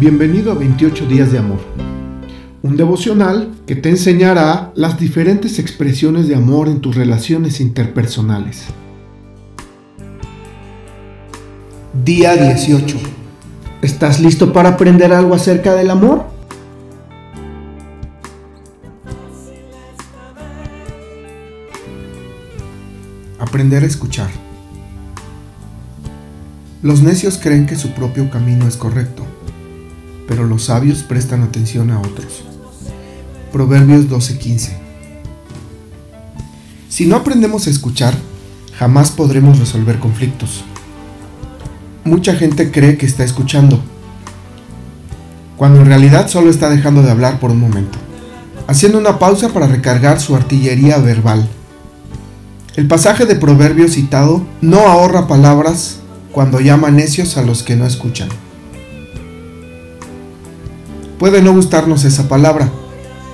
Bienvenido a 28 días de amor. Un devocional que te enseñará las diferentes expresiones de amor en tus relaciones interpersonales. Día 18. ¿Estás listo para aprender algo acerca del amor? Aprender a escuchar. Los necios creen que su propio camino es correcto pero los sabios prestan atención a otros. Proverbios 12:15 Si no aprendemos a escuchar, jamás podremos resolver conflictos. Mucha gente cree que está escuchando, cuando en realidad solo está dejando de hablar por un momento, haciendo una pausa para recargar su artillería verbal. El pasaje de Proverbios citado no ahorra palabras cuando llama necios a los que no escuchan. Puede no gustarnos esa palabra,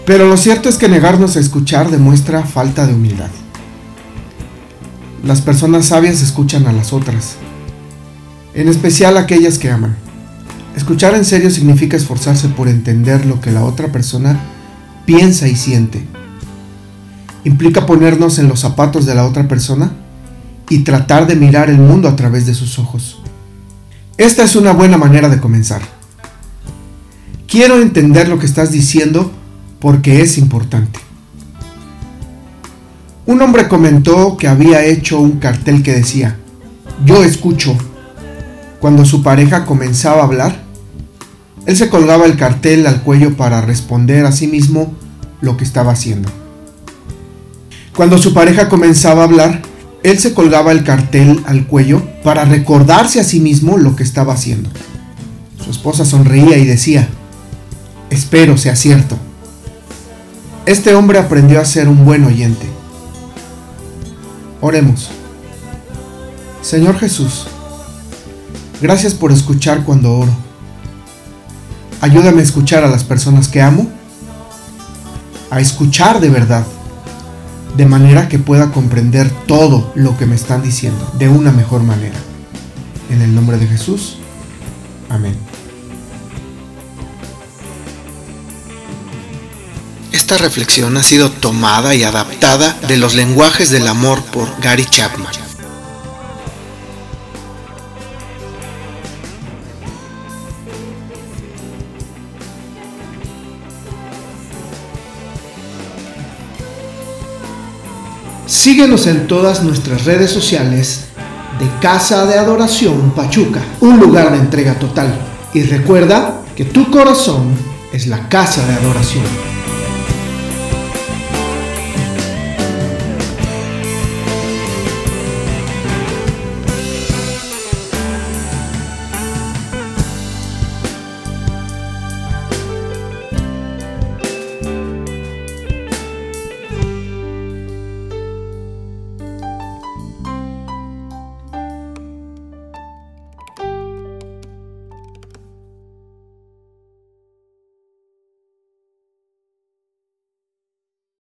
pero lo cierto es que negarnos a escuchar demuestra falta de humildad. Las personas sabias escuchan a las otras, en especial aquellas que aman. Escuchar en serio significa esforzarse por entender lo que la otra persona piensa y siente. Implica ponernos en los zapatos de la otra persona y tratar de mirar el mundo a través de sus ojos. Esta es una buena manera de comenzar. Quiero entender lo que estás diciendo porque es importante. Un hombre comentó que había hecho un cartel que decía, yo escucho. Cuando su pareja comenzaba a hablar, él se colgaba el cartel al cuello para responder a sí mismo lo que estaba haciendo. Cuando su pareja comenzaba a hablar, él se colgaba el cartel al cuello para recordarse a sí mismo lo que estaba haciendo. Su esposa sonreía y decía, Espero sea cierto. Este hombre aprendió a ser un buen oyente. Oremos. Señor Jesús, gracias por escuchar cuando oro. Ayúdame a escuchar a las personas que amo, a escuchar de verdad, de manera que pueda comprender todo lo que me están diciendo de una mejor manera. En el nombre de Jesús. Amén. Esta reflexión ha sido tomada y adaptada de los lenguajes del amor por Gary Chapman. Síguenos en todas nuestras redes sociales de Casa de Adoración Pachuca, un lugar de entrega total. Y recuerda que tu corazón es la casa de adoración.